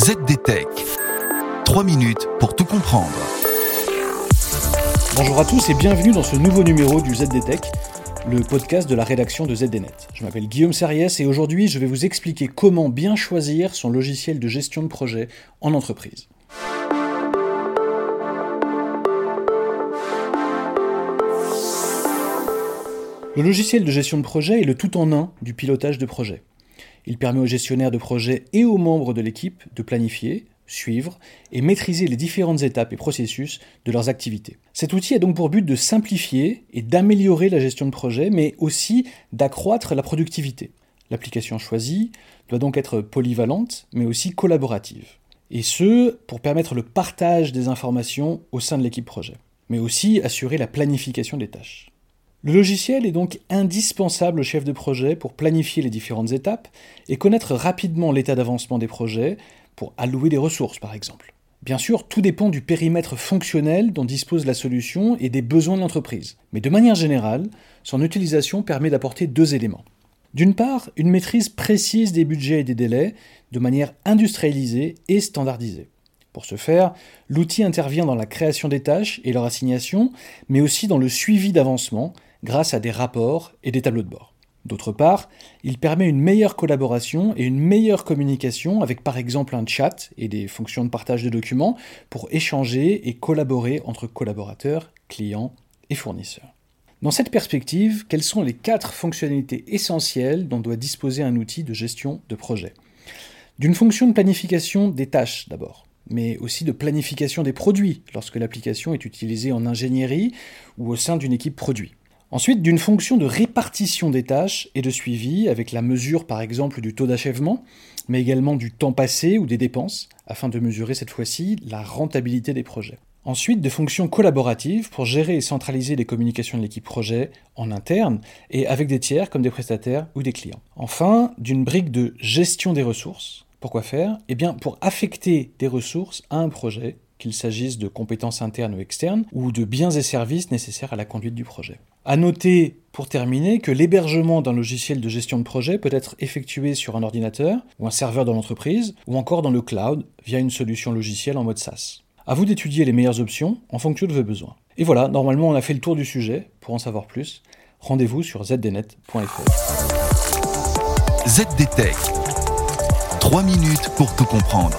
ZDTech. 3 minutes pour tout comprendre. Bonjour à tous et bienvenue dans ce nouveau numéro du ZDTech, le podcast de la rédaction de ZDNet. Je m'appelle Guillaume Sariès et aujourd'hui je vais vous expliquer comment bien choisir son logiciel de gestion de projet en entreprise. Le logiciel de gestion de projet est le tout en un du pilotage de projet. Il permet aux gestionnaires de projet et aux membres de l'équipe de planifier, suivre et maîtriser les différentes étapes et processus de leurs activités. Cet outil a donc pour but de simplifier et d'améliorer la gestion de projet, mais aussi d'accroître la productivité. L'application choisie doit donc être polyvalente, mais aussi collaborative. Et ce, pour permettre le partage des informations au sein de l'équipe projet, mais aussi assurer la planification des tâches. Le logiciel est donc indispensable au chef de projet pour planifier les différentes étapes et connaître rapidement l'état d'avancement des projets pour allouer des ressources par exemple. Bien sûr, tout dépend du périmètre fonctionnel dont dispose la solution et des besoins de l'entreprise. Mais de manière générale, son utilisation permet d'apporter deux éléments. D'une part, une maîtrise précise des budgets et des délais de manière industrialisée et standardisée. Pour ce faire, l'outil intervient dans la création des tâches et leur assignation, mais aussi dans le suivi d'avancement grâce à des rapports et des tableaux de bord. D'autre part, il permet une meilleure collaboration et une meilleure communication avec par exemple un chat et des fonctions de partage de documents pour échanger et collaborer entre collaborateurs, clients et fournisseurs. Dans cette perspective, quelles sont les quatre fonctionnalités essentielles dont doit disposer un outil de gestion de projet? D'une fonction de planification des tâches d'abord mais aussi de planification des produits lorsque l'application est utilisée en ingénierie ou au sein d'une équipe produit. Ensuite, d'une fonction de répartition des tâches et de suivi, avec la mesure par exemple du taux d'achèvement, mais également du temps passé ou des dépenses, afin de mesurer cette fois-ci la rentabilité des projets. Ensuite, de fonctions collaboratives pour gérer et centraliser les communications de l'équipe projet en interne et avec des tiers comme des prestataires ou des clients. Enfin, d'une brique de gestion des ressources. Pourquoi faire? Eh bien, pour affecter des ressources à un projet, qu'il s'agisse de compétences internes ou externes, ou de biens et services nécessaires à la conduite du projet. À noter, pour terminer, que l'hébergement d'un logiciel de gestion de projet peut être effectué sur un ordinateur ou un serveur dans l'entreprise, ou encore dans le cloud via une solution logicielle en mode SaaS. À vous d'étudier les meilleures options en fonction de vos besoins. Et voilà, normalement on a fait le tour du sujet. Pour en savoir plus, rendez-vous sur zdnet.fr. ZDTech. 3 minutes pour tout comprendre.